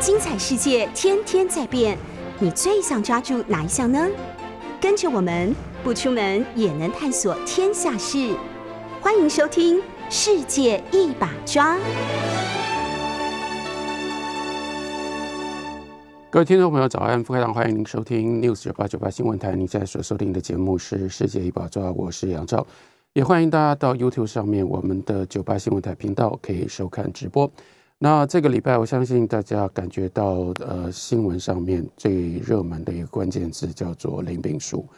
精彩世界天天在变，你最想抓住哪一项呢？跟着我们不出门也能探索天下事，欢迎收听《世界一把抓》。各位听众朋友，早安！非常欢迎您收听 News 九八九八新闻台。您现在所收听的节目是《世界一把抓》，我是杨照，也欢迎大家到 YouTube 上面我们的九八新闻台频道可以收看直播。那这个礼拜，我相信大家感觉到，呃，新闻上面最热门的一个关键字叫做林炳书。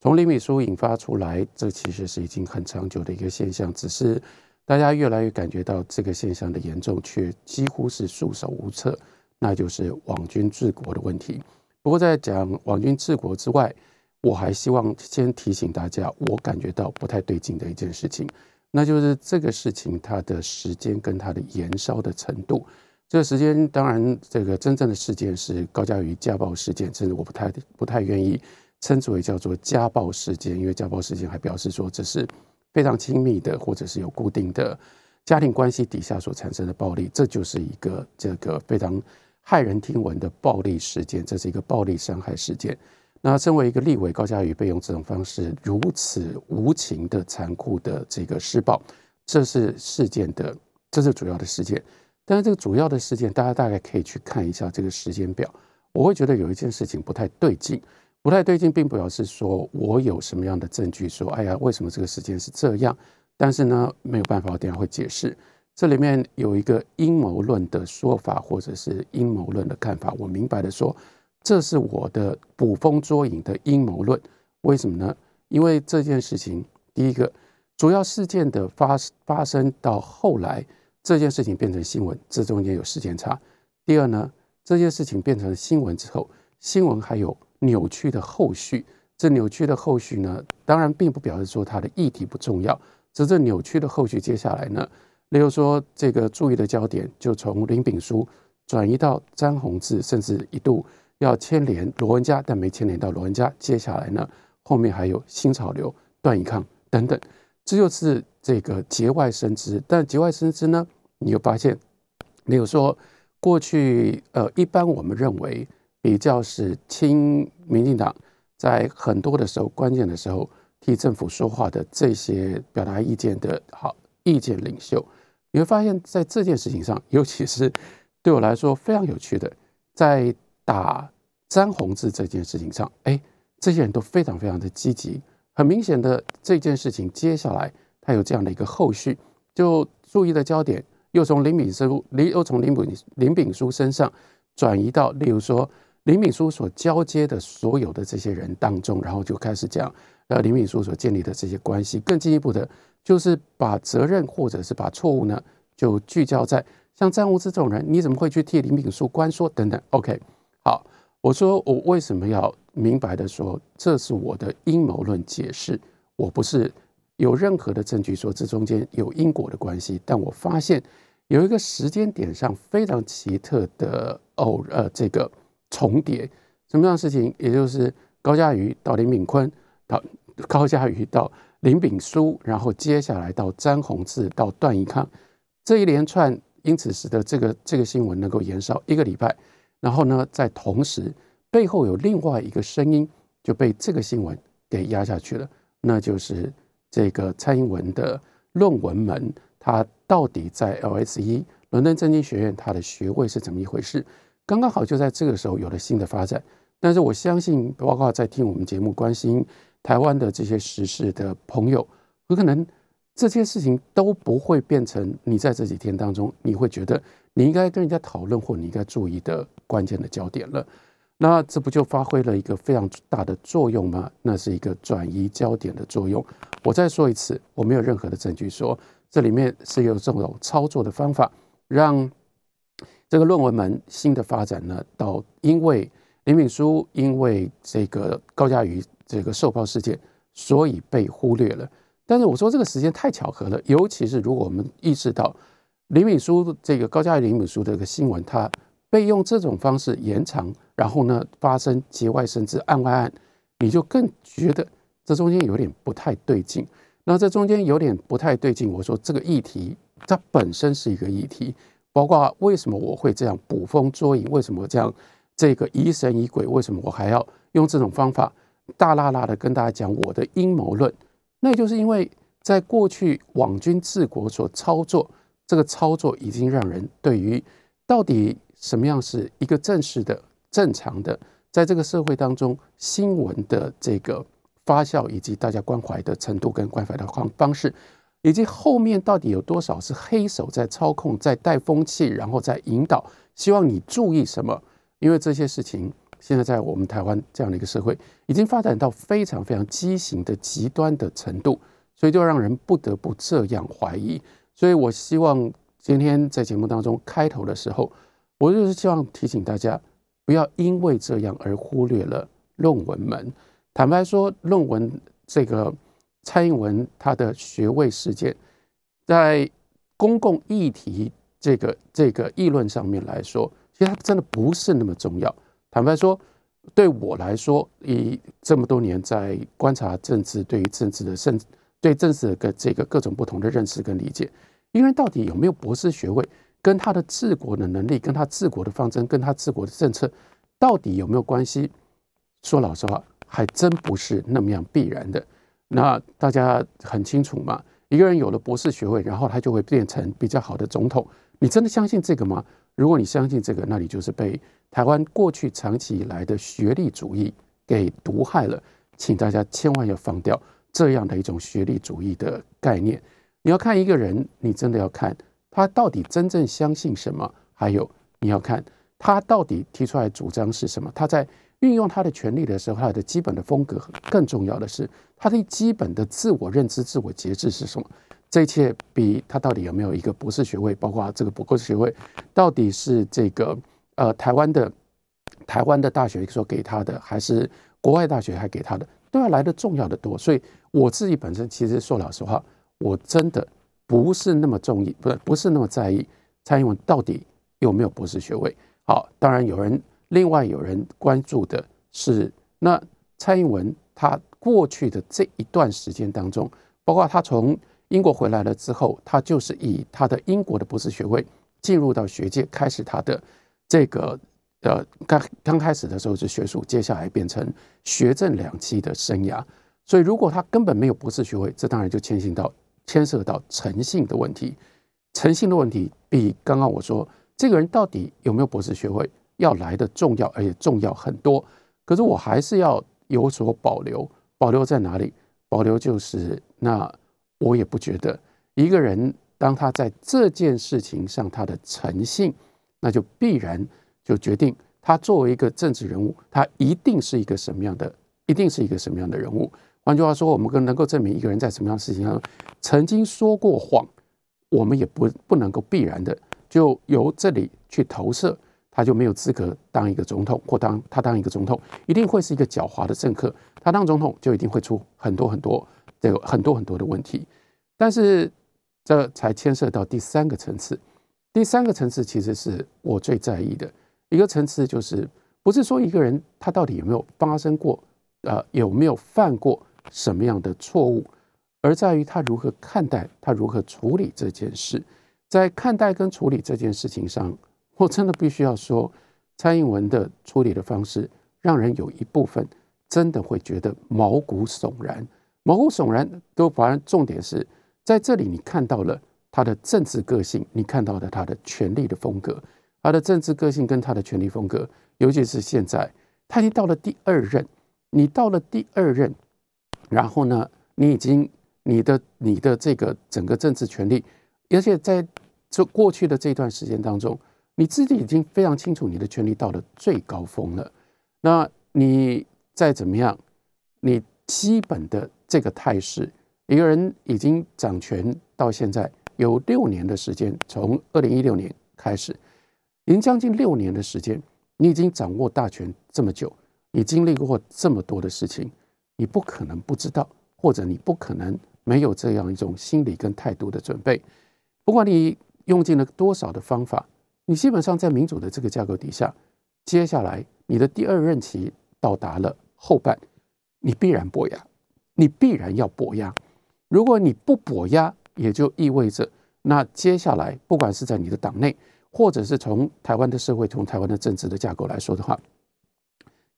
从林炳书引发出来，这其实是已经很长久的一个现象，只是大家越来越感觉到这个现象的严重，却几乎是束手无策，那就是网军治国的问题。不过，在讲网军治国之外，我还希望先提醒大家，我感觉到不太对劲的一件事情。那就是这个事情，它的时间跟它的延烧的程度。这个时间，当然，这个真正的事件是高嘉瑜家暴事件，甚至我不太不太愿意称之为叫做家暴事件，因为家暴事件还表示说这是非常亲密的，或者是有固定的家庭关系底下所产生的暴力，这就是一个这个非常骇人听闻的暴力事件，这是一个暴力伤害事件。那身为一个立委，高嘉瑜被用这种方式如此无情的、残酷的这个施暴，这是事件的，这是主要的事件。但是这个主要的事件，大家大概可以去看一下这个时间表。我会觉得有一件事情不太对劲，不太对劲，并不表示说我有什么样的证据说，哎呀，为什么这个时间是这样？但是呢，没有办法，我等下会解释。这里面有一个阴谋论的说法，或者是阴谋论的看法。我明白的说。这是我的捕风捉影的阴谋论，为什么呢？因为这件事情，第一个主要事件的发发生到后来，这件事情变成新闻，这中间有时间差。第二呢，这件事情变成新闻之后，新闻还有扭曲的后续。这扭曲的后续呢，当然并不表示说它的议题不重要，只是扭曲的后续。接下来呢，例如说这个注意的焦点就从林炳书转移到张宏志，甚至一度。要牵连罗文家，但没牵连到罗文家。接下来呢，后面还有新潮流、段义康等等，这就是这个节外生枝。但节外生枝呢，你又发现，例如说过去呃，一般我们认为比较是亲民进党，在很多的时候、关键的时候替政府说话的这些表达意见的好意见领袖，你会发现在这件事情上，尤其是对我来说非常有趣的，在。打詹宏志这件事情上，哎，这些人都非常非常的积极。很明显的，这件事情接下来他有这样的一个后续，就注意的焦点又从林炳书、林又从林炳林炳书身上转移到，例如说林炳书所交接的所有的这些人当中，然后就开始讲呃林炳书所建立的这些关系。更进一步的，就是把责任或者是把错误呢，就聚焦在像詹宏志这种人，你怎么会去替林炳书关说等等？OK。我说我为什么要明白的说，这是我的阴谋论解释。我不是有任何的证据说这中间有因果的关系，但我发现有一个时间点上非常奇特的偶呃这个重叠，什么样的事情？也就是高嘉瑜到林炳坤，到高嘉瑜到林炳书，然后接下来到詹宏志到段宜康这一连串，因此使得这个这个新闻能够延烧一个礼拜。然后呢，在同时，背后有另外一个声音就被这个新闻给压下去了，那就是这个蔡英文的论文门，他到底在 LSE 伦敦政经学院他的学位是怎么一回事？刚刚好就在这个时候有了新的发展。但是我相信，包括在听我们节目、关心台湾的这些时事的朋友，有可能这些事情都不会变成你在这几天当中你会觉得。你应该跟人家讨论，或你应该注意的关键的焦点了。那这不就发挥了一个非常大的作用吗？那是一个转移焦点的作用。我再说一次，我没有任何的证据说这里面是有这种操作的方法，让这个论文门新的发展呢，到因为林敏书因为这个高嘉瑜这个受报事件，所以被忽略了。但是我说这个时间太巧合了，尤其是如果我们意识到。林敏书这个高嘉瑜林敏书的一个新闻，他被用这种方式延长，然后呢发生节外生枝、案外案，你就更觉得这中间有点不太对劲。那这中间有点不太对劲，我说这个议题它本身是一个议题，包括为什么我会这样捕风捉影，为什么这样这个疑神疑鬼，为什么我还要用这种方法大啦啦的跟大家讲我的阴谋论？那就是因为在过去网军治国所操作，这个操作已经让人对于到底什么样是一个正式的、正常的，在这个社会当中新闻的这个发酵以及大家关怀的程度跟关怀的方方式，以及后面到底有多少是黑手在操控、在带风气，然后在引导，希望你注意什么？因为这些事情现在在我们台湾这样的一个社会，已经发展到非常非常畸形的极端的程度，所以就让人不得不这样怀疑。所以我希望。今天在节目当中开头的时候，我就是希望提醒大家，不要因为这样而忽略了论文门。坦白说，论文这个蔡英文他的学位事件，在公共议题这个这个议论上面来说，其实它真的不是那么重要。坦白说，对我来说，以这么多年在观察政治，对于政治的甚对政治的这个各种不同的认识跟理解。一个人到底有没有博士学位，跟他的治国的能力，跟他治国的方针，跟他治国的政策，到底有没有关系？说老实话，还真不是那么样必然的。那大家很清楚嘛，一个人有了博士学位，然后他就会变成比较好的总统。你真的相信这个吗？如果你相信这个，那你就是被台湾过去长期以来的学历主义给毒害了。请大家千万要放掉这样的一种学历主义的概念。你要看一个人，你真的要看他到底真正相信什么，还有你要看他到底提出来主张是什么。他在运用他的权利的时候，他的基本的风格，更重要的是他的基本的自我认知、自我节制是什么。这一切比他到底有没有一个博士学位，包括这个博士学位到底是这个呃台湾的台湾的大学所给他的，还是国外大学还给他的，都要来的重要的多。所以我自己本身其实说老实话。我真的不是那么中意，不是不是那么在意蔡英文到底有没有博士学位。好，当然有人另外有人关注的是，那蔡英文他过去的这一段时间当中，包括他从英国回来了之后，他就是以他的英国的博士学位进入到学界，开始他的这个呃刚刚开始的时候是学术，接下来变成学政两期的生涯。所以如果他根本没有博士学位，这当然就牵涉到。牵涉到诚信的问题，诚信的问题比刚刚我说这个人到底有没有博士学位要来的重要，而且重要很多。可是我还是要有所保留，保留在哪里？保留就是那我也不觉得一个人当他在这件事情上他的诚信，那就必然就决定他作为一个政治人物，他一定是一个什么样的，一定是一个什么样的人物。换句话说，我们更能够证明一个人在什么样的事情上曾经说过谎，我们也不不能够必然的就由这里去投射，他就没有资格当一个总统，或当他当一个总统一定会是一个狡猾的政客，他当总统就一定会出很多很多这个很多很多的问题。但是这才牵涉到第三个层次，第三个层次其实是我最在意的一个层次，就是不是说一个人他到底有没有发生过，呃，有没有犯过。什么样的错误，而在于他如何看待，他如何处理这件事。在看待跟处理这件事情上，我真的必须要说，蔡英文的处理的方式，让人有一部分真的会觉得毛骨悚然。毛骨悚然，都反而重点是在这里，你看到了他的政治个性，你看到了他的权力的风格，他的政治个性跟他的权力风格，尤其是现在他已经到了第二任，你到了第二任。然后呢，你已经你的你的这个整个政治权利，而且在这过去的这段时间当中，你自己已经非常清楚你的权利到了最高峰了。那你再怎么样，你基本的这个态势，一个人已经掌权到现在有六年的时间，从二零一六年开始，已经将近六年的时间，你已经掌握大权这么久，你经历过这么多的事情。你不可能不知道，或者你不可能没有这样一种心理跟态度的准备。不管你用尽了多少的方法，你基本上在民主的这个架构底下，接下来你的第二任期到达了后半，你必然跛压，你必然要跛压。如果你不跛压，也就意味着那接下来不管是在你的党内，或者是从台湾的社会、从台湾的政治的架构来说的话，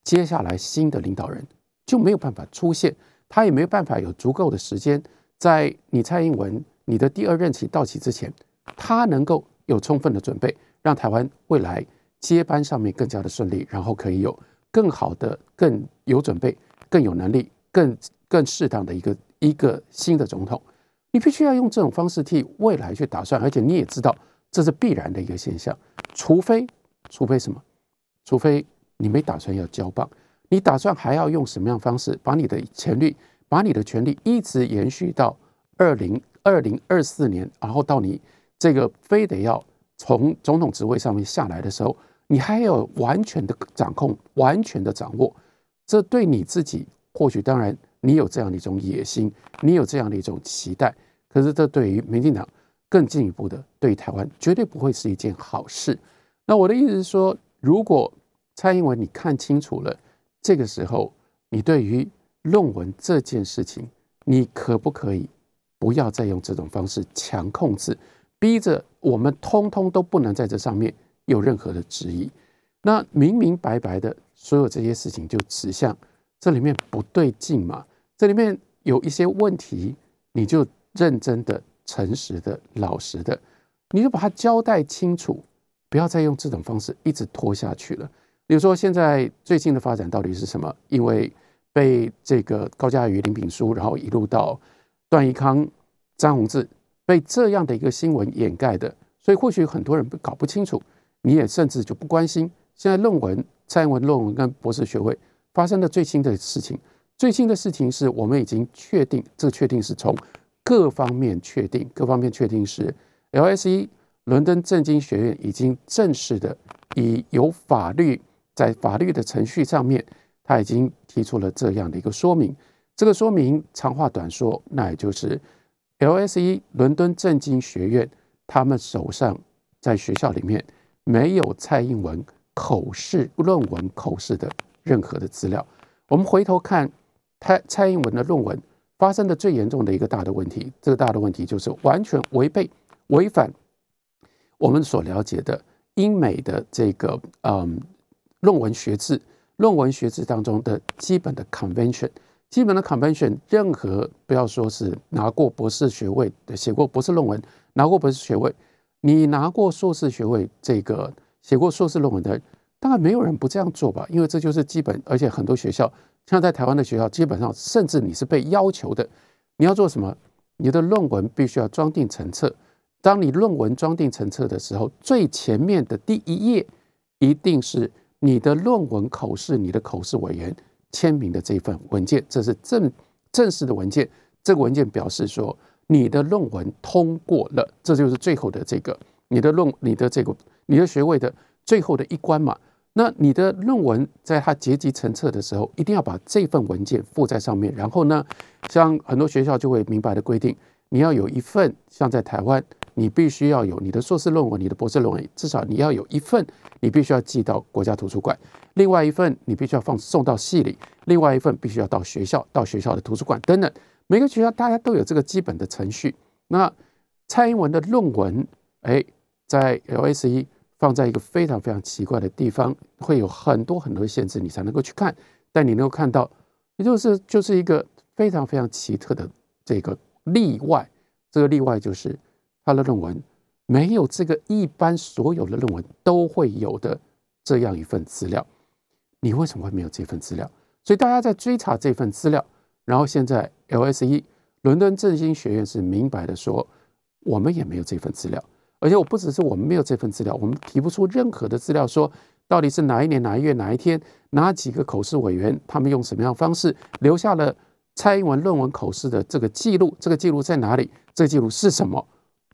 接下来新的领导人就没有办法出现，他也没有办法有足够的时间，在你蔡英文你的第二任期到期之前，他能够有充分的准备，让台湾未来接班上面更加的顺利，然后可以有更好的、更有准备、更有能力、更更适当的一个一个新的总统。你必须要用这种方式替未来去打算，而且你也知道这是必然的一个现象，除非除非什么，除非。你没打算要交棒，你打算还要用什么样方式把你的权力，把你的权力一直延续到二零二零二四年，然后到你这个非得要从总统职位上面下来的时候，你还要完全的掌控，完全的掌握。这对你自己或许当然你有这样的一种野心，你有这样的一种期待，可是这对于民进党更进一步的对台湾绝对不会是一件好事。那我的意思是说，如果蔡英文，你看清楚了，这个时候你对于论文这件事情，你可不可以不要再用这种方式强控制，逼着我们通通都不能在这上面有任何的质疑？那明明白白的所有这些事情就指向这里面不对劲嘛？这里面有一些问题，你就认真的、诚实的、老实的，你就把它交代清楚，不要再用这种方式一直拖下去了。比如说，现在最近的发展到底是什么？因为被这个高嘉瑜、林炳书，然后一路到段宜康、张宏志，被这样的一个新闻掩盖的，所以或许很多人搞不清楚，你也甚至就不关心现在论文、蔡英文论文跟博士学位发生的最新的事情。最新的事情是我们已经确定，这个确定是从各方面确定，各方面确定是 LSE 伦敦政经学院已经正式的以有法律。在法律的程序上面，他已经提出了这样的一个说明。这个说明长话短说，那也就是 LSE 伦敦政经学院他们手上在学校里面没有蔡英文口试论文口试的任何的资料。我们回头看蔡蔡英文的论文发生的最严重的一个大的问题，这个大的问题就是完全违背违反我们所了解的英美的这个嗯。论文学制，论文学制当中的基本的 convention，基本的 convention，任何不要说是拿过博士学位的，写过博士论文，拿过博士学位，你拿过硕士学位，这个写过硕士论文的，当然没有人不这样做吧？因为这就是基本，而且很多学校，像在台湾的学校，基本上甚至你是被要求的，你要做什么？你的论文必须要装订成册。当你论文装订成册的时候，最前面的第一页一定是。你的论文口试，你的口试委员签名的这份文件，这是正正式的文件。这个文件表示说，你的论文通过了，这就是最后的这个你的论、你的这个你的学位的最后的一关嘛。那你的论文在它结集成册的时候，一定要把这份文件附在上面。然后呢，像很多学校就会明白的规定，你要有一份，像在台湾。你必须要有你的硕士论文，你的博士论文，至少你要有一份，你必须要寄到国家图书馆；另外一份你必须要放送到系里；另外一份必须要到学校，到学校的图书馆等等。每个学校大家都有这个基本的程序。那蔡英文的论文，哎，在 LSE 放在一个非常非常奇怪的地方，会有很多很多限制，你才能够去看。但你能够看到，也就是就是一个非常非常奇特的这个例外。这个例外就是。他的论文没有这个一般所有的论文都会有的这样一份资料，你为什么会没有这份资料？所以大家在追查这份资料，然后现在 LSE 伦敦政经学院是明白的说，我们也没有这份资料，而且我不只是我们没有这份资料，我们提不出任何的资料，说到底是哪一年哪一月哪一天哪几个口试委员他们用什么样的方式留下了蔡英文论文口试的这个记录，这个记录在哪里？这个记录是什么？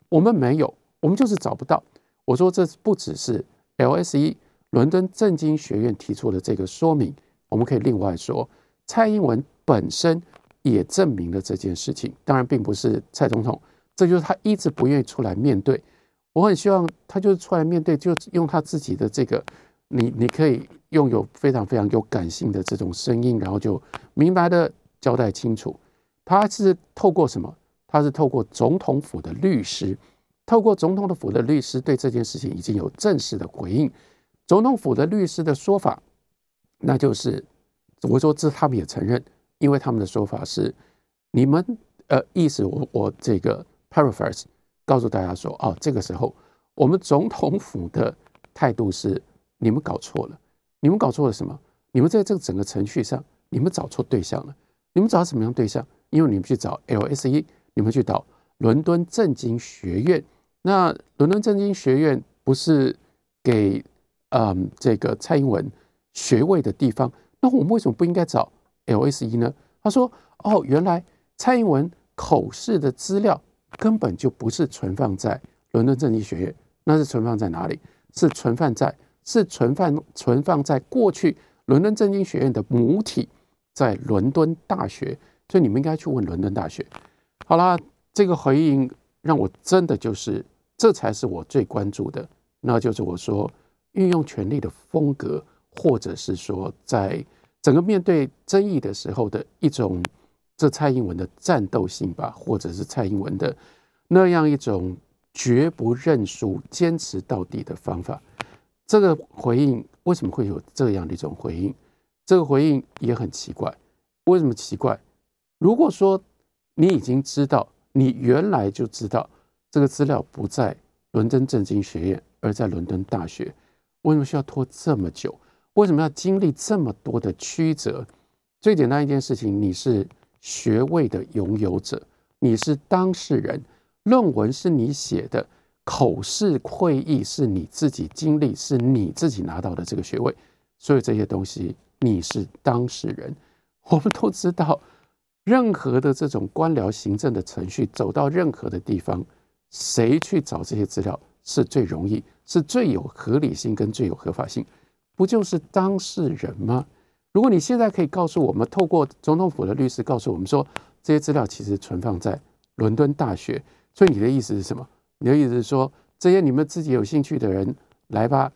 我们没有，我们就是找不到。我说这不只是 LSE 伦敦政经学院提出的这个说明，我们可以另外说，蔡英文本身也证明了这件事情。当然，并不是蔡总统，这就是他一直不愿意出来面对。我很希望他就是出来面对，就用他自己的这个，你你可以拥有非常非常有感性的这种声音，然后就明白的交代清楚，他是透过什么？他是透过总统府的律师透过总统的府的律师对这件事情已经有正式的回应。总统府的律师的说法，那就是我说这他们也承认，因为他们的说法是你们呃意思我我这个 paraphrase 告诉大家说哦，这个时候我们总统府的态度是你们搞错了，你们搞错了什么？你们在这个整个程序上，你们找错对象了。你们找什么样对象？因为你们去找 LSE，你们去找伦敦政经学院。那伦敦政经学院不是给嗯这个蔡英文学位的地方？那我们为什么不应该找 LSE 呢？他说：“哦，原来蔡英文口试的资料根本就不是存放在伦敦政经学院，那是存放在哪里？是存放在是存放存放在过去伦敦政经学院的母体。”在伦敦大学，所以你们应该去问伦敦大学。好啦，这个回应让我真的就是，这才是我最关注的，那就是我说运用权力的风格，或者是说在整个面对争议的时候的一种，这蔡英文的战斗性吧，或者是蔡英文的那样一种绝不认输、坚持到底的方法。这个回应为什么会有这样的一种回应？这个回应也很奇怪，为什么奇怪？如果说你已经知道，你原来就知道这个资料不在伦敦政经学院，而在伦敦大学，为什么需要拖这么久？为什么要经历这么多的曲折？最简单一件事情，你是学位的拥有者，你是当事人，论文是你写的，口试会议是你自己经历，是你自己拿到的这个学位，所以这些东西。你是当事人，我们都知道，任何的这种官僚行政的程序走到任何的地方，谁去找这些资料是最容易、是最有合理性跟最有合法性，不就是当事人吗？如果你现在可以告诉我们，透过总统府的律师告诉我们说，这些资料其实存放在伦敦大学，所以你的意思是什么？你的意思是说，这些你们自己有兴趣的人来吧，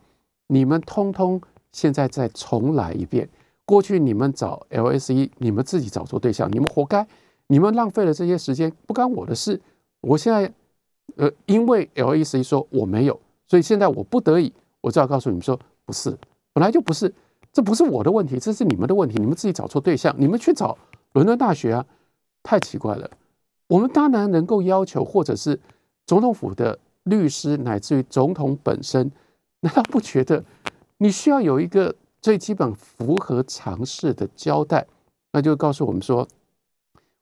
你们通通现在再重来一遍。过去你们找 LSE，你们自己找错对象，你们活该，你们浪费了这些时间，不干我的事。我现在，呃，因为 LSE 说我没有，所以现在我不得已，我就要告诉你们说，不是，本来就不是，这不是我的问题，这是你们的问题，你们自己找错对象，你们去找伦敦大学啊，太奇怪了。我们当然能够要求，或者是总统府的律师，乃至于总统本身，难道不觉得你需要有一个？最基本符合常识的交代，那就告诉我们说，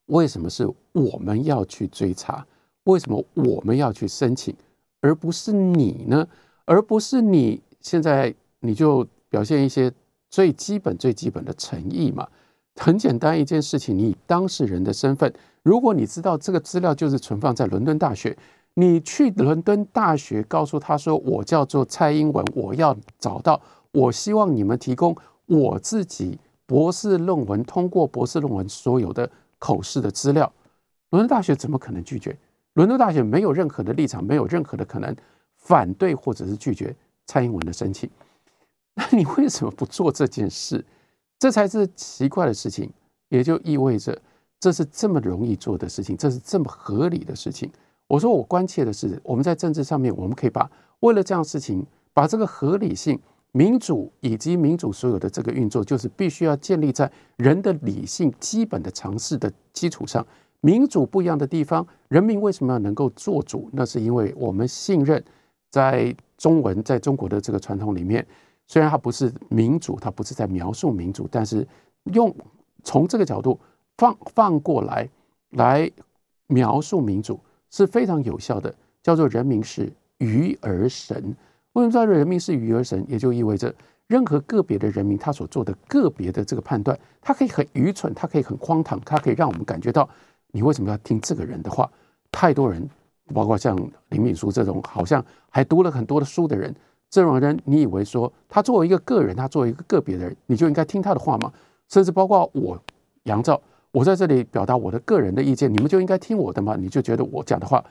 为什么是我们要去追查？为什么我们要去申请，而不是你呢？而不是你现在你就表现一些最基本、最基本的诚意嘛？很简单一件事情，你以当事人的身份，如果你知道这个资料就是存放在伦敦大学，你去伦敦大学告诉他说：“我叫做蔡英文，我要找到。”我希望你们提供我自己博士论文通过博士论文所有的口试的资料。伦敦大学怎么可能拒绝？伦敦大学没有任何的立场，没有任何的可能反对或者是拒绝蔡英文的申请。那你为什么不做这件事？这才是奇怪的事情。也就意味着这是这么容易做的事情，这是这么合理的事情。我说我关切的是，我们在政治上面，我们可以把为了这样事情，把这个合理性。民主以及民主所有的这个运作，就是必须要建立在人的理性、基本的尝试的基础上。民主不一样的地方，人民为什么要能够做主？那是因为我们信任，在中文在中国的这个传统里面，虽然它不是民主，它不是在描述民主，但是用从这个角度放放过来来描述民主是非常有效的，叫做人民是鱼儿神。为什么说人民是鱼儿神？也就意味着任何个别的人民他所做的个别的这个判断，他可以很愚蠢，他可以很荒唐，他可以让我们感觉到你为什么要听这个人的话？太多人，包括像林敏书这种好像还读了很多的书的人，这种人，你以为说他作为一个个人，他作为一个个别的人，你就应该听他的话吗？甚至包括我杨照，我在这里表达我的个人的意见，你们就应该听我的吗？你就觉得我讲的话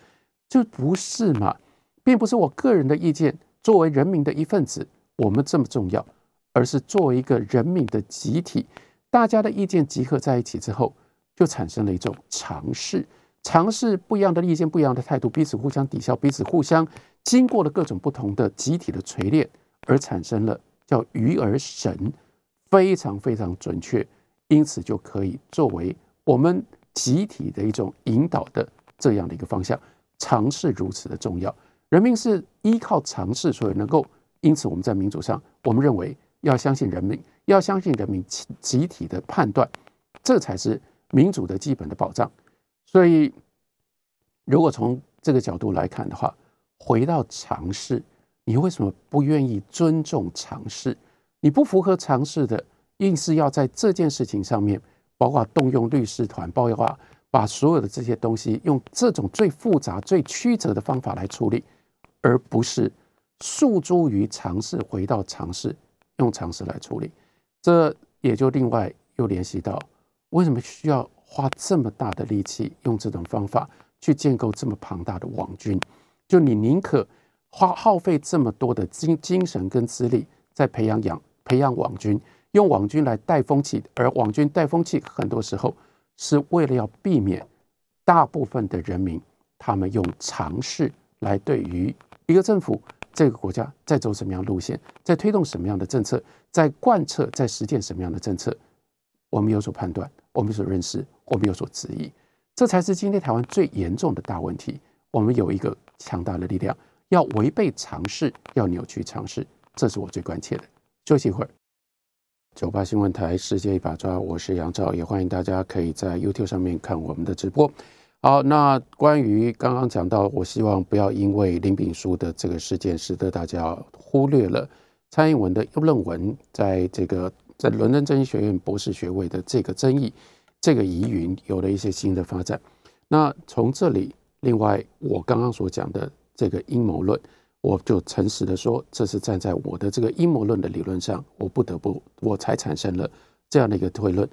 就不是嘛？并不是我个人的意见。作为人民的一份子，我们这么重要，而是作为一个人民的集体，大家的意见集合在一起之后，就产生了一种尝试。尝试不一样的意见、不一样的态度，彼此互相抵消，彼此互相经过了各种不同的集体的锤炼，而产生了叫鱼儿神，非常非常准确，因此就可以作为我们集体的一种引导的这样的一个方向。尝试如此的重要，人民是依靠尝试，所以能够。因此，我们在民主上，我们认为要相信人民，要相信人民集集体的判断，这才是民主的基本的保障。所以，如果从这个角度来看的话，回到尝试，你为什么不愿意尊重尝试？你不符合尝试的，硬是要在这件事情上面，包括动用律师团，包括把所有的这些东西用这种最复杂、最曲折的方法来处理，而不是。诉诸于尝试，回到尝试，用尝试来处理，这也就另外又联系到为什么需要花这么大的力气，用这种方法去建构这么庞大的网军？就你宁可花耗费这么多的精精神跟资力，在培养养培养网军，用网军来带风气，而网军带风气很多时候是为了要避免大部分的人民，他们用尝试来对于一个政府。这个国家在走什么样路线，在推动什么样的政策，在贯彻、在实践什么样的政策，我们有所判断，我们有所认识，我们有所质疑，这才是今天台湾最严重的大问题。我们有一个强大的力量，要违背常识，要扭曲常识，这是我最关切的。休息一会儿，九八新闻台世界一把抓，我是杨照，也欢迎大家可以在 YouTube 上面看我们的直播。好，那关于刚刚讲到，我希望不要因为林炳书的这个事件，使得大家忽略了蔡英文的论文在这个在伦敦政治学院博士学位的这个争议，这个疑云有了一些新的发展。那从这里，另外我刚刚所讲的这个阴谋论，我就诚实的说，这是站在我的这个阴谋论的理论上，我不得不我才产生了这样的一个推论，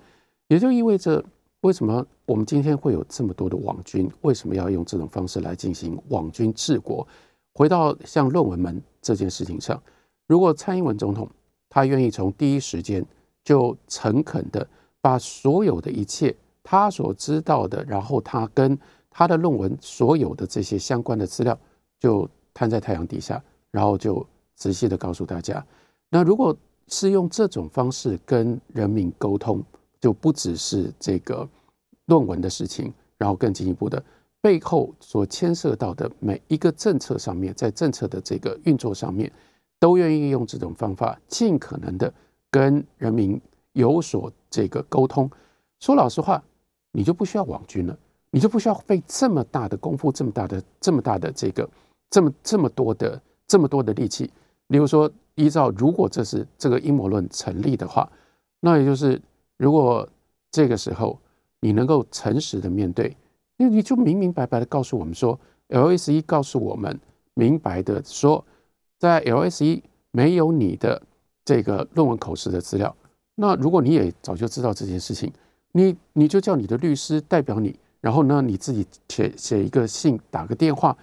也就意味着。为什么我们今天会有这么多的网军？为什么要用这种方式来进行网军治国？回到像论文门这件事情上，如果蔡英文总统他愿意从第一时间就诚恳的把所有的一切他所知道的，然后他跟他的论文所有的这些相关的资料就摊在太阳底下，然后就仔细的告诉大家，那如果是用这种方式跟人民沟通。就不只是这个论文的事情，然后更进一步的背后所牵涉到的每一个政策上面，在政策的这个运作上面，都愿意用这种方法，尽可能的跟人民有所这个沟通。说老实话，你就不需要网军了，你就不需要费这么大的功夫，这么大的这么大的这个这么这么多的这么多的力气。例如说，依照如果这是这个阴谋论成立的话，那也就是。如果这个时候你能够诚实的面对，那你就明明白白的告诉我们说，LSE 告诉我们明白的说，在 LSE 没有你的这个论文口试的资料。那如果你也早就知道这件事情，你你就叫你的律师代表你，然后呢你自己写写一个信，打个电话，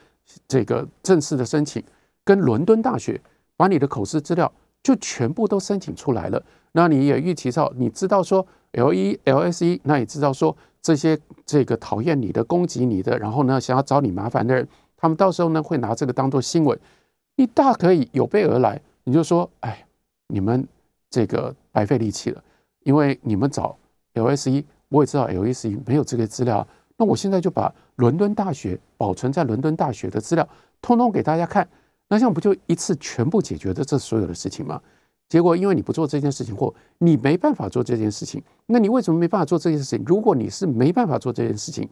这个正式的申请，跟伦敦大学把你的口试资料就全部都申请出来了。那你也预期到，你知道说 L 一 L S E，那也知道说这些这个讨厌你的、攻击你的，然后呢想要找你麻烦的人，他们到时候呢会拿这个当做新闻，你大可以有备而来，你就说，哎，你们这个白费力气了，因为你们找 L S E，我也知道 L S E 没有这个资料，那我现在就把伦敦大学保存在伦敦大学的资料，通通给大家看，那这样不就一次全部解决的这所有的事情吗？结果，因为你不做这件事情，或你没办法做这件事情，那你为什么没办法做这件事情？如果你是没办法做这件事情，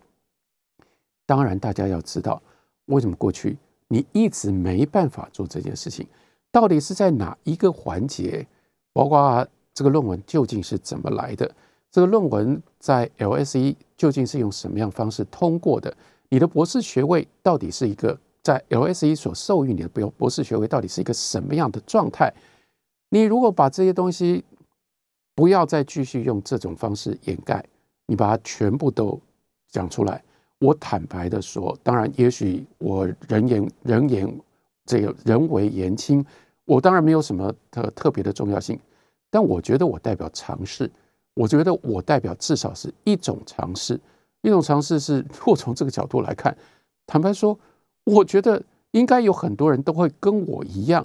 当然大家要知道，为什么过去你一直没办法做这件事情，到底是在哪一个环节？包括这个论文究竟是怎么来的？这个论文在 LSE 究竟是用什么样方式通过的？你的博士学位到底是一个在 LSE 所授予你的博博士学位到底是一个什么样的状态？你如果把这些东西不要再继续用这种方式掩盖，你把它全部都讲出来。我坦白的说，当然，也许我人言人言这个人为言轻，我当然没有什么特特别的重要性。但我觉得我代表尝试，我觉得我代表至少是一种尝试。一种尝试是，或从这个角度来看，坦白说，我觉得应该有很多人都会跟我一样，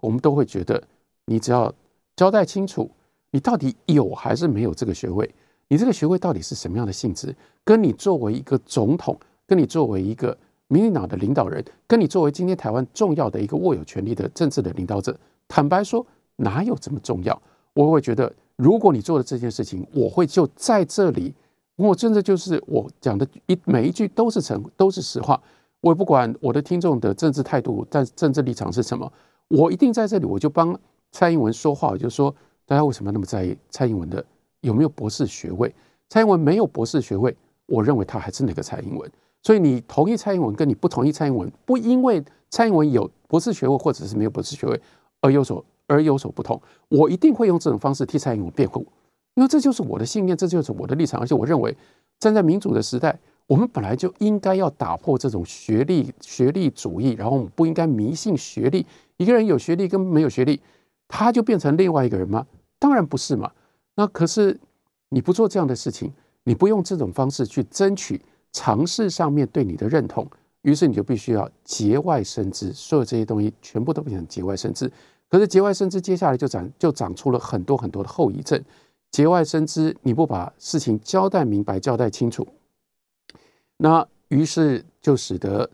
我们都会觉得，你只要交代清楚，你到底有还是没有这个学位，你这个学位到底是什么样的性质，跟你作为一个总统，跟你作为一个民进党的领导人，跟你作为今天台湾重要的一个握有权力的政治的领导者，坦白说，哪有这么重要？我会觉得。如果你做了这件事情，我会就在这里，我真的就是我讲的一每一句都是成都是实话。我也不管我的听众的政治态度，但政治立场是什么，我一定在这里，我就帮蔡英文说话。我就说，大家为什么那么在意蔡英文的有没有博士学位？蔡英文没有博士学位，我认为他还是那个蔡英文。所以你同意蔡英文，跟你不同意蔡英文，不因为蔡英文有博士学位或者是没有博士学位而有所。而有所不同，我一定会用这种方式替蔡英文辩护，因为这就是我的信念，这就是我的立场。而且我认为，站在民主的时代，我们本来就应该要打破这种学历学历主义，然后我们不应该迷信学历。一个人有学历跟没有学历，他就变成另外一个人吗？当然不是嘛。那可是你不做这样的事情，你不用这种方式去争取尝试上面对你的认同，于是你就必须要节外生枝，所有这些东西全部都变成节外生枝。可是节外生枝，接下来就长就长出了很多很多的后遗症。节外生枝，你不把事情交代明白、交代清楚，那于是就使得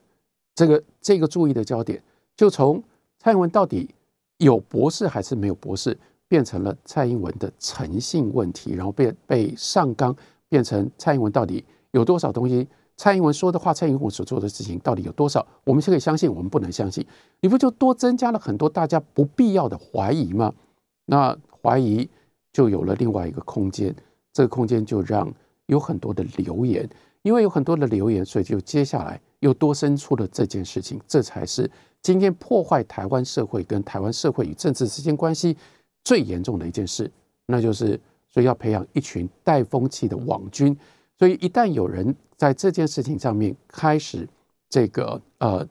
这个这个注意的焦点，就从蔡英文到底有博士还是没有博士，变成了蔡英文的诚信问题，然后被被上纲，变成蔡英文到底有多少东西。蔡英文说的话，蔡英文所做的事情到底有多少？我们可以相信，我们不能相信。你不就多增加了很多大家不必要的怀疑吗？那怀疑就有了另外一个空间，这个空间就让有很多的留言，因为有很多的留言，所以就接下来又多生出了这件事情。这才是今天破坏台湾社会跟台湾社会与政治之间关系最严重的一件事，那就是所以要培养一群带风气的网军。所以一旦有人在这件事情上面开始这个呃，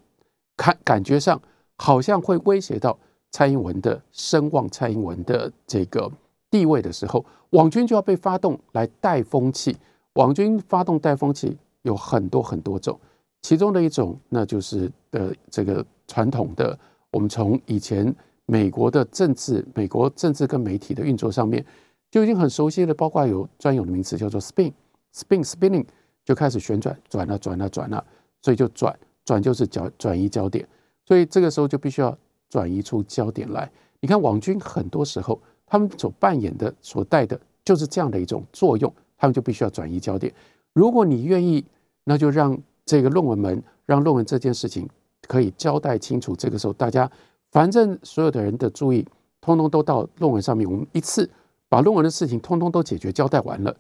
看感觉上好像会威胁到蔡英文的声望、蔡英文的这个地位的时候，网军就要被发动来带风气。网军发动带风气有很多很多种，其中的一种那就是的这个传统的，我们从以前美国的政治、美国政治跟媒体的运作上面就已经很熟悉的，包括有专有的名词叫做 spin。Spin spinning 就开始旋转，转了转了转了，所以就转转就是焦转移焦点，所以这个时候就必须要转移出焦点来。你看网军很多时候他们所扮演的、所带的就是这样的一种作用，他们就必须要转移焦点。如果你愿意，那就让这个论文们让论文这件事情可以交代清楚。这个时候大家反正所有的人的注意，通通都到论文上面，我们一次把论文的事情通通都解决交代完了。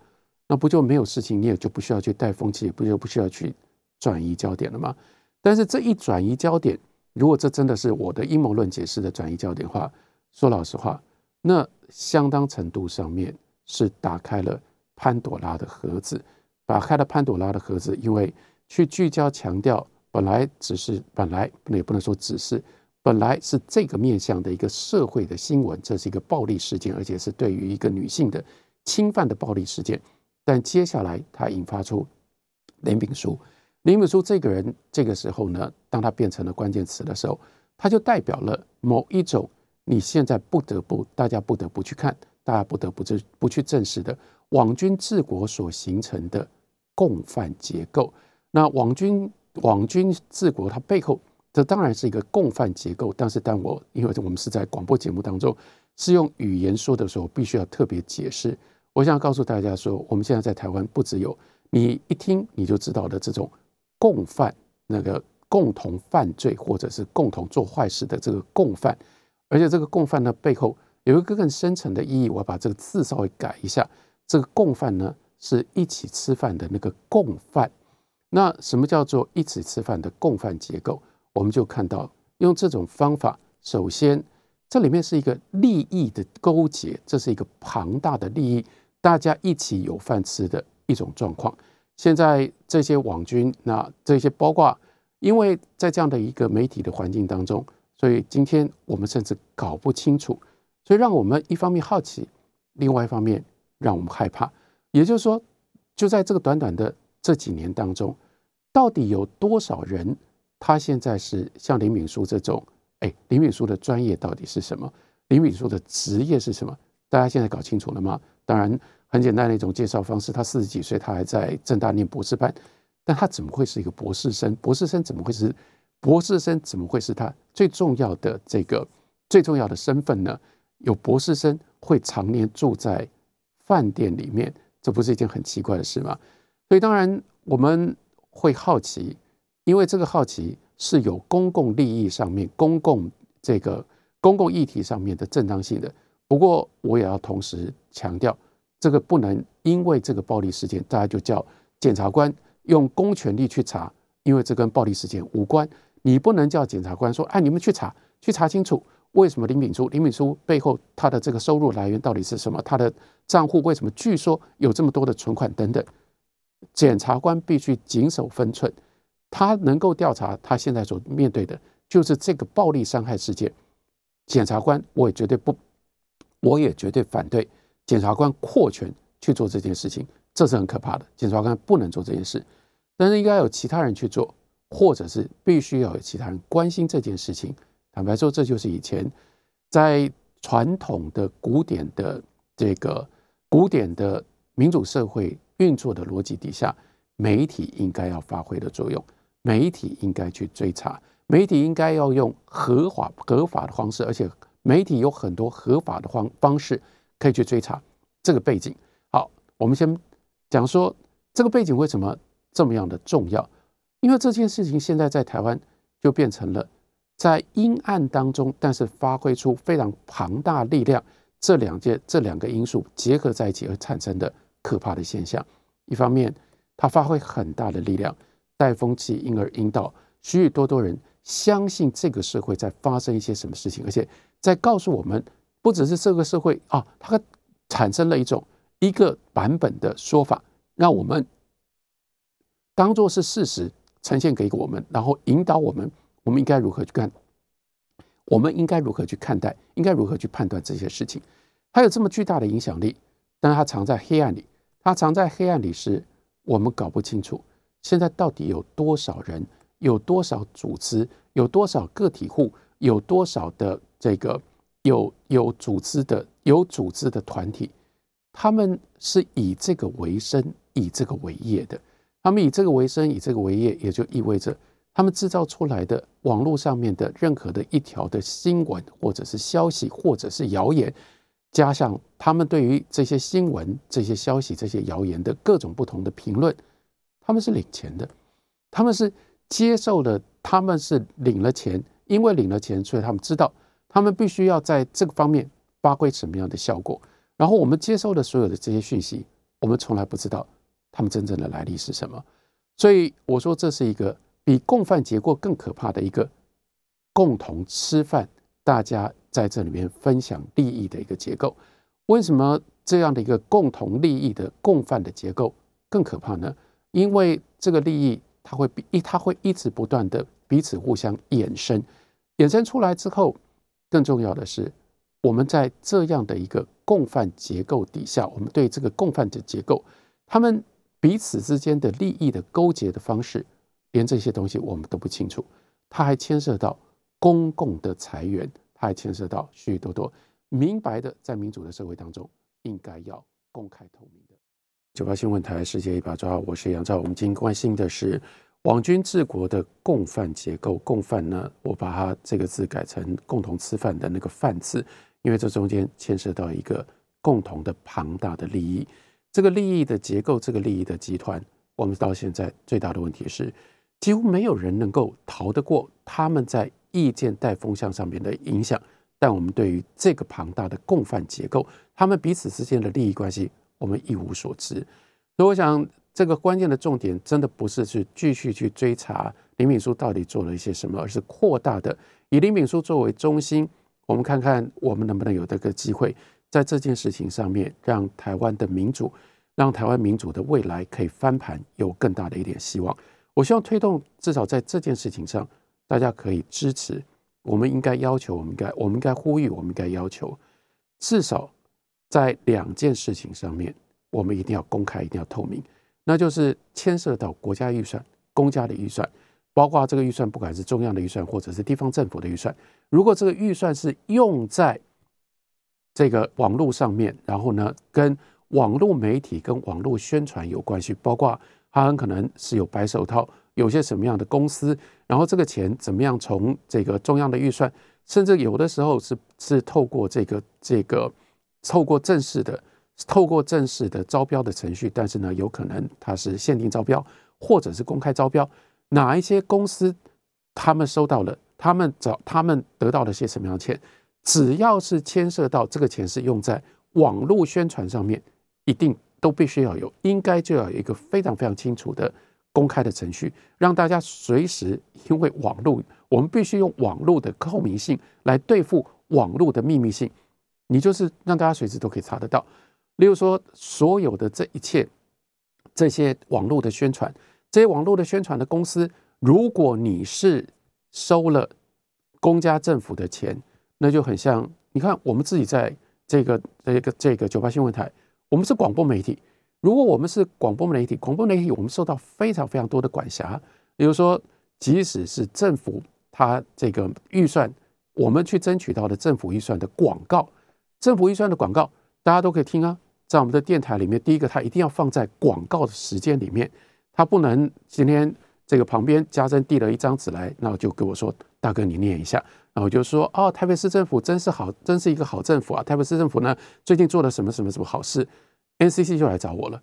那不就没有事情，你也就不需要去带风气，也不就不需要去转移焦点了吗？但是这一转移焦点，如果这真的是我的阴谋论解释的转移焦点的话，说老实话，那相当程度上面是打开了潘朵拉的盒子，打开了潘朵拉的盒子，因为去聚焦强调，本来只是本来也不能说只是，本来是这个面向的一个社会的新闻，这是一个暴力事件，而且是对于一个女性的侵犯的暴力事件。但接下来，他引发出林炳书。林炳书这个人，这个时候呢，当他变成了关键词的时候，他就代表了某一种你现在不得不，大家不得不去看，大家不得不不不去正视的网军治国所形成的共犯结构。那网军网军治国，它背后这当然是一个共犯结构。但是，当我因为我们是在广播节目当中是用语言说的时候，必须要特别解释。我想告诉大家说，我们现在在台湾不只有你一听你就知道的这种共犯，那个共同犯罪或者是共同做坏事的这个共犯，而且这个共犯呢背后有一个更深层的意义。我要把这个字稍微改一下，这个共犯呢是一起吃饭的那个共犯。那什么叫做一起吃饭的共犯结构？我们就看到用这种方法，首先这里面是一个利益的勾结，这是一个庞大的利益。大家一起有饭吃的一种状况。现在这些网军，那这些包括，因为在这样的一个媒体的环境当中，所以今天我们甚至搞不清楚，所以让我们一方面好奇，另外一方面让我们害怕。也就是说，就在这个短短的这几年当中，到底有多少人，他现在是像林敏书这种？哎，林敏书的专业到底是什么？林敏书的职业是什么？大家现在搞清楚了吗？当然，很简单的一种介绍方式，他四十几岁，他还在正大念博士班，但他怎么会是一个博士生？博士生怎么会是博士生？怎么会是他最重要的这个最重要的身份呢？有博士生会常年住在饭店里面，这不是一件很奇怪的事吗？所以，当然我们会好奇，因为这个好奇是有公共利益上面、公共这个公共议题上面的正当性的。不过，我也要同时强调，这个不能因为这个暴力事件，大家就叫检察官用公权力去查，因为这跟暴力事件无关。你不能叫检察官说：“哎，你们去查，去查清楚，为什么林敏书？林敏书背后他的这个收入来源到底是什么？他的账户为什么据说有这么多的存款等等？”检察官必须谨守分寸，他能够调查他现在所面对的就是这个暴力伤害事件。检察官，我也绝对不。我也绝对反对检察官扩权去做这件事情，这是很可怕的。检察官不能做这件事，但是应该有其他人去做，或者是必须要有其他人关心这件事情。坦白说，这就是以前在传统的古典的这个古典的民主社会运作的逻辑底下，媒体应该要发挥的作用。媒体应该去追查，媒体应该要用合法合法的方式，而且。媒体有很多合法的方方式可以去追查这个背景。好，我们先讲说这个背景为什么这么样的重要？因为这件事情现在在台湾就变成了在阴暗当中，但是发挥出非常庞大力量。这两件这两个因素结合在一起而产生的可怕的现象。一方面，它发挥很大的力量，带风气，因而引导许许多多人相信这个社会在发生一些什么事情，而且。在告诉我们，不只是这个社会啊，它产生了一种一个版本的说法，让我们当做是事实呈现给我们，然后引导我们，我们应该如何去看？我们应该如何去看待？应该如何去判断这些事情？它有这么巨大的影响力，但是它藏在黑暗里。它藏在黑暗里时，我们搞不清楚现在到底有多少人，有多少组织，有多少个体户，有多少的。这个有有组织的有组织的团体，他们是以这个为生，以这个为业的。他们以这个为生，以这个为业，也就意味着他们制造出来的网络上面的任何的一条的新闻，或者是消息，或者是谣言，加上他们对于这些新闻、这些消息、这些谣言的各种不同的评论，他们是领钱的，他们是接受了，他们是领了钱，因为领了钱，所以他们知道。他们必须要在这个方面发挥什么样的效果？然后我们接收的所有的这些讯息，我们从来不知道他们真正的来历是什么。所以我说这是一个比共犯结构更可怕的一个共同吃饭，大家在这里面分享利益的一个结构。为什么这样的一个共同利益的共犯的结构更可怕呢？因为这个利益它会比一，它会一直不断的彼此互相衍生，衍生出来之后。更重要的是，我们在这样的一个共犯结构底下，我们对这个共犯的结构，他们彼此之间的利益的勾结的方式，连这些东西我们都不清楚。它还牵涉到公共的财源，它还牵涉到许许多多明白的，在民主的社会当中应该要公开透明的。九八新闻台世界一把抓，我是杨照。我们今天关心的是。网军治国的共犯结构，共犯呢？我把它这个字改成共同吃饭的那个“饭”字，因为这中间牵涉到一个共同的庞大的利益。这个利益的结构，这个利益的集团，我们到现在最大的问题是，几乎没有人能够逃得过他们在意见带风向上面的影响。但我们对于这个庞大的共犯结构，他们彼此之间的利益关系，我们一无所知。所以，我想。这个关键的重点真的不是去继续去追查林敏书到底做了一些什么，而是扩大的以林敏书作为中心，我们看看我们能不能有这个机会，在这件事情上面让台湾的民主，让台湾民主的未来可以翻盘，有更大的一点希望。我希望推动至少在这件事情上，大家可以支持。我们应该要求，我们应该，我们应该呼吁，我们应该要求，至少在两件事情上面，我们一定要公开，一定要透明。那就是牵涉到国家预算、公家的预算，包括这个预算，不管是中央的预算或者是地方政府的预算。如果这个预算是用在这个网络上面，然后呢，跟网络媒体、跟网络宣传有关系，包括它很可能是有白手套，有些什么样的公司，然后这个钱怎么样从这个中央的预算，甚至有的时候是是透过这个这个透过正式的。透过正式的招标的程序，但是呢，有可能它是限定招标，或者是公开招标。哪一些公司他们收到了，他们找他们得到了些什么样的钱？只要是牵涉到这个钱是用在网络宣传上面，一定都必须要有，应该就要有一个非常非常清楚的公开的程序，让大家随时因为网络，我们必须用网络的透明性来对付网络的秘密性，你就是让大家随时都可以查得到。例如说，所有的这一切，这些网络的宣传，这些网络的宣传的公司，如果你是收了公家政府的钱，那就很像，你看我们自己在这个这个这个九八新闻台，我们是广播媒体，如果我们是广播媒体，广播媒体我们受到非常非常多的管辖，比如说，即使是政府它这个预算，我们去争取到的政府预算的广告，政府预算的广告，大家都可以听啊。在我们的电台里面，第一个它一定要放在广告的时间里面，它不能今天这个旁边家珍递了一张纸来，然后就跟我说：“大哥，你念一下。”然后就说：“哦，台北市政府真是好，真是一个好政府啊！台北市政府呢，最近做了什么什么什么好事？”NCC 就来找我了，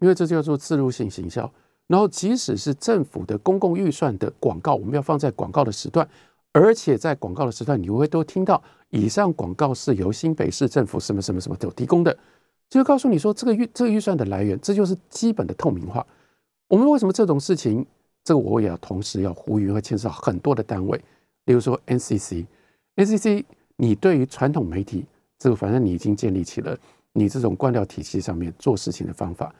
因为这叫做自入性行销。然后，即使是政府的公共预算的广告，我们要放在广告的时段，而且在广告的时段，你会都听到以上广告是由新北市政府什么什么什么都提供的。就告诉你说，这个预这个预算的来源，这就是基本的透明化。我们为什么这种事情，这个我也要同时要呼吁，会牵涉到很多的单位，例如说 NCC，NCC，你对于传统媒体，这个反正你已经建立起了你这种官僚体系上面做事情的方法，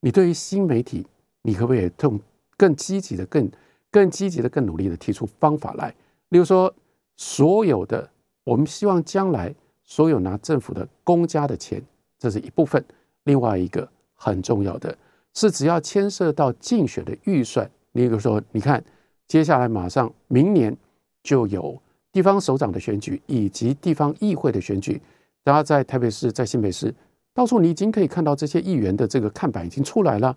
你对于新媒体，你可不可以更更积极的、更更积极的、更努力的提出方法来？例如说，所有的我们希望将来所有拿政府的公家的钱。这是一部分，另外一个很重要的是，只要牵涉到竞选的预算，你比如说，你看，接下来马上明年就有地方首长的选举以及地方议会的选举，大家在台北市、在新北市，到处你已经可以看到这些议员的这个看板已经出来了，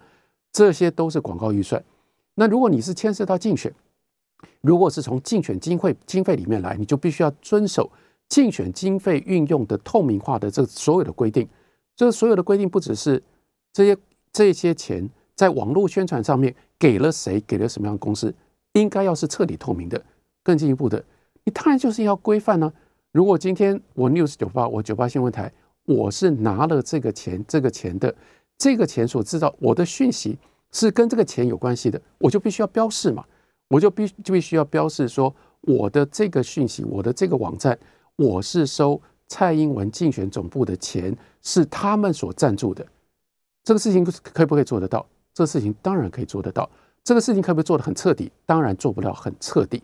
这些都是广告预算。那如果你是牵涉到竞选，如果是从竞选经费经费里面来，你就必须要遵守竞选经费运用的透明化的这所有的规定。这所有的规定不只是这些这些钱在网络宣传上面给了谁，给了什么样的公司，应该要是彻底透明的。更进一步的，你当然就是要规范呢。如果今天我 News 九八，我九八新闻台，我是拿了这个钱，这个钱的这个钱所制造我的讯息是跟这个钱有关系的，我就必须要标示嘛，我就必就必须要标示说我的这个讯息，我的这个网站，我是收。蔡英文竞选总部的钱是他们所赞助的，这个事情可不可以做得到？这个事情当然可以做得到。这个事情可不可以做得很彻底？当然做不了很彻底，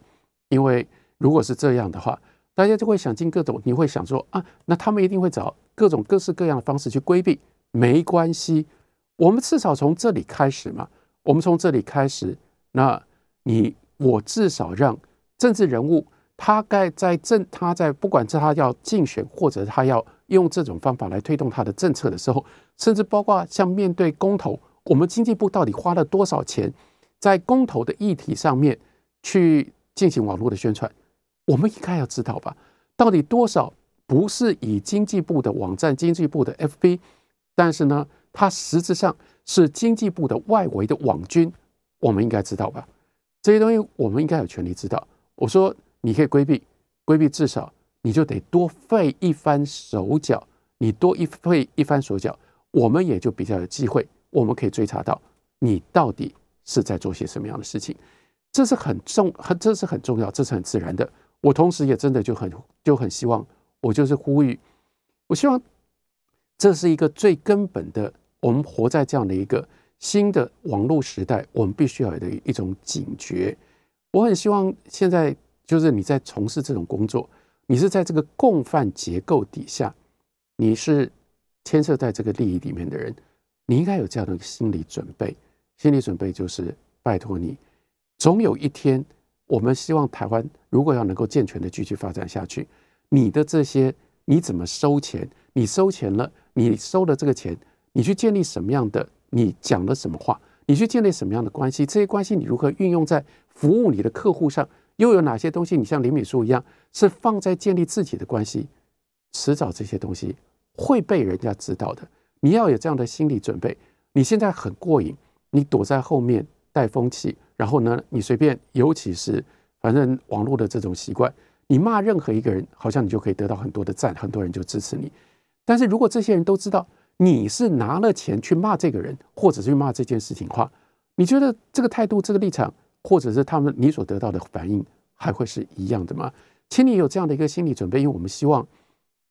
因为如果是这样的话，大家就会想尽各种，你会想说啊，那他们一定会找各种各式各样的方式去规避。没关系，我们至少从这里开始嘛。我们从这里开始，那你我至少让政治人物。他该在政，他在不管是他要竞选，或者他要用这种方法来推动他的政策的时候，甚至包括像面对公投，我们经济部到底花了多少钱在公投的议题上面去进行网络的宣传，我们应该要知道吧？到底多少不是以经济部的网站、经济部的 FB，但是呢，它实质上是经济部的外围的网军，我们应该知道吧？这些东西我们应该有权利知道。我说。你可以规避，规避至少你就得多费一番手脚，你多一费一番手脚，我们也就比较有机会，我们可以追查到你到底是在做些什么样的事情，这是很重，很这是很重要，这是很自然的。我同时也真的就很就很希望，我就是呼吁，我希望这是一个最根本的，我们活在这样的一个新的网络时代，我们必须要有的一种警觉。我很希望现在。就是你在从事这种工作，你是在这个共犯结构底下，你是牵涉在这个利益里面的人，你应该有这样的心理准备。心理准备就是拜托你，总有一天，我们希望台湾如果要能够健全的继续发展下去，你的这些你怎么收钱？你收钱了，你收了这个钱，你去建立什么样的？你讲了什么话？你去建立什么样的关系？这些关系你如何运用在服务你的客户上？又有哪些东西？你像林敏淑一样，是放在建立自己的关系，迟早这些东西会被人家知道的。你要有这样的心理准备。你现在很过瘾。你躲在后面带风气，然后呢，你随便，尤其是反正网络的这种习惯，你骂任何一个人，好像你就可以得到很多的赞，很多人就支持你。但是如果这些人都知道你是拿了钱去骂这个人，或者是去骂这件事情的话，你觉得这个态度、这个立场，或者是他们你所得到的反应，还会是一样的吗？请你有这样的一个心理准备，因为我们希望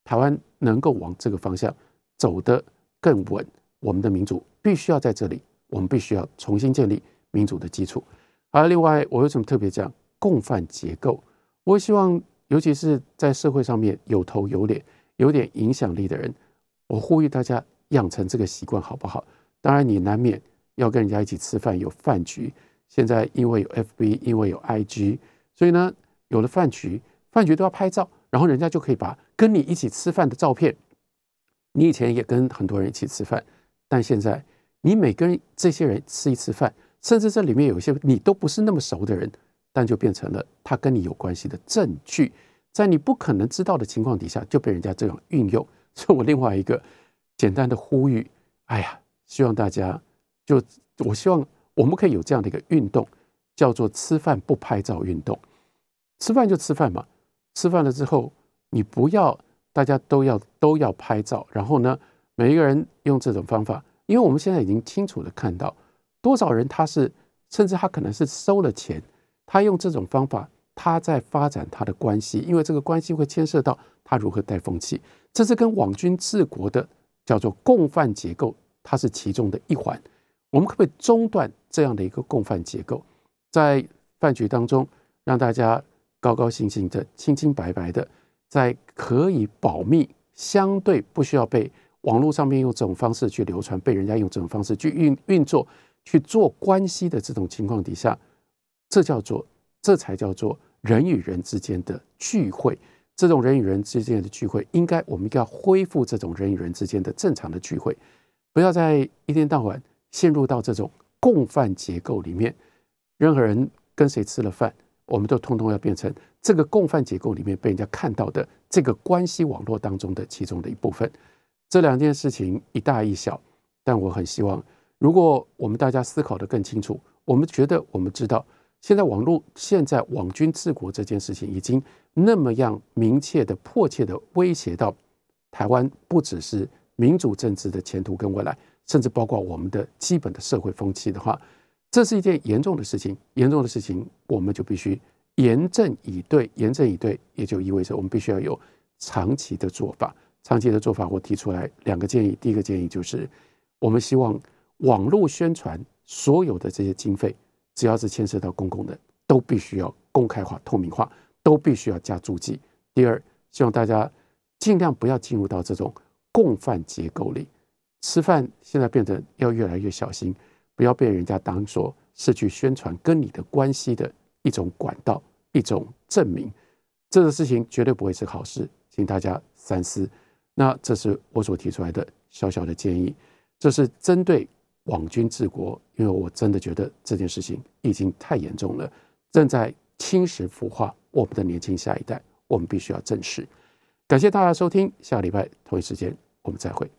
台湾能够往这个方向走得更稳，我们的民主必须要在这里。我们必须要重新建立民主的基础。而另外，我为什么特别讲共犯结构？我希望，尤其是在社会上面有头有脸、有点影响力的人，我呼吁大家养成这个习惯，好不好？当然，你难免要跟人家一起吃饭，有饭局。现在因为有 FB，因为有 IG，所以呢，有了饭局，饭局都要拍照，然后人家就可以把跟你一起吃饭的照片。你以前也跟很多人一起吃饭，但现在。你每跟这些人吃一次饭，甚至这里面有一些你都不是那么熟的人，但就变成了他跟你有关系的证据，在你不可能知道的情况底下，就被人家这样运用。所以我另外一个简单的呼吁，哎呀，希望大家就我希望我们可以有这样的一个运动，叫做吃饭不拍照运动。吃饭就吃饭嘛，吃饭了之后，你不要大家都要都要拍照，然后呢，每一个人用这种方法。因为我们现在已经清楚的看到，多少人他是，甚至他可能是收了钱，他用这种方法，他在发展他的关系，因为这个关系会牵涉到他如何带风气，这是跟网军治国的叫做共犯结构，它是其中的一环。我们可不可以中断这样的一个共犯结构，在饭局当中让大家高高兴兴的、清清白白的，在可以保密、相对不需要被。网络上面用这种方式去流传，被人家用这种方式去运运作、去做关系的这种情况底下，这叫做，这才叫做人与人之间的聚会。这种人与人之间的聚会，应该我们应该要恢复这种人与人之间的正常的聚会，不要在一天到晚陷入到这种共犯结构里面。任何人跟谁吃了饭，我们都通通要变成这个共犯结构里面被人家看到的这个关系网络当中的其中的一部分。这两件事情一大一小，但我很希望，如果我们大家思考的更清楚，我们觉得我们知道，现在网络现在网军治国这件事情已经那么样明确的、迫切的威胁到台湾，不只是民主政治的前途跟未来，甚至包括我们的基本的社会风气的话，这是一件严重的事情。严重的事情，我们就必须严正以对。严正以对，也就意味着我们必须要有长期的做法。长期的做法，我提出来两个建议。第一个建议就是，我们希望网络宣传所有的这些经费，只要是牵涉到公共的，都必须要公开化、透明化，都必须要加注记。第二，希望大家尽量不要进入到这种共犯结构里。吃饭现在变得要越来越小心，不要被人家当做是去宣传跟你的关系的一种管道、一种证明。这个事情绝对不会是好事，请大家三思。那这是我所提出来的小小的建议，这是针对网军治国，因为我真的觉得这件事情已经太严重了，正在侵蚀腐化我们的年轻下一代，我们必须要正视。感谢大家收听，下个礼拜同一时间我们再会。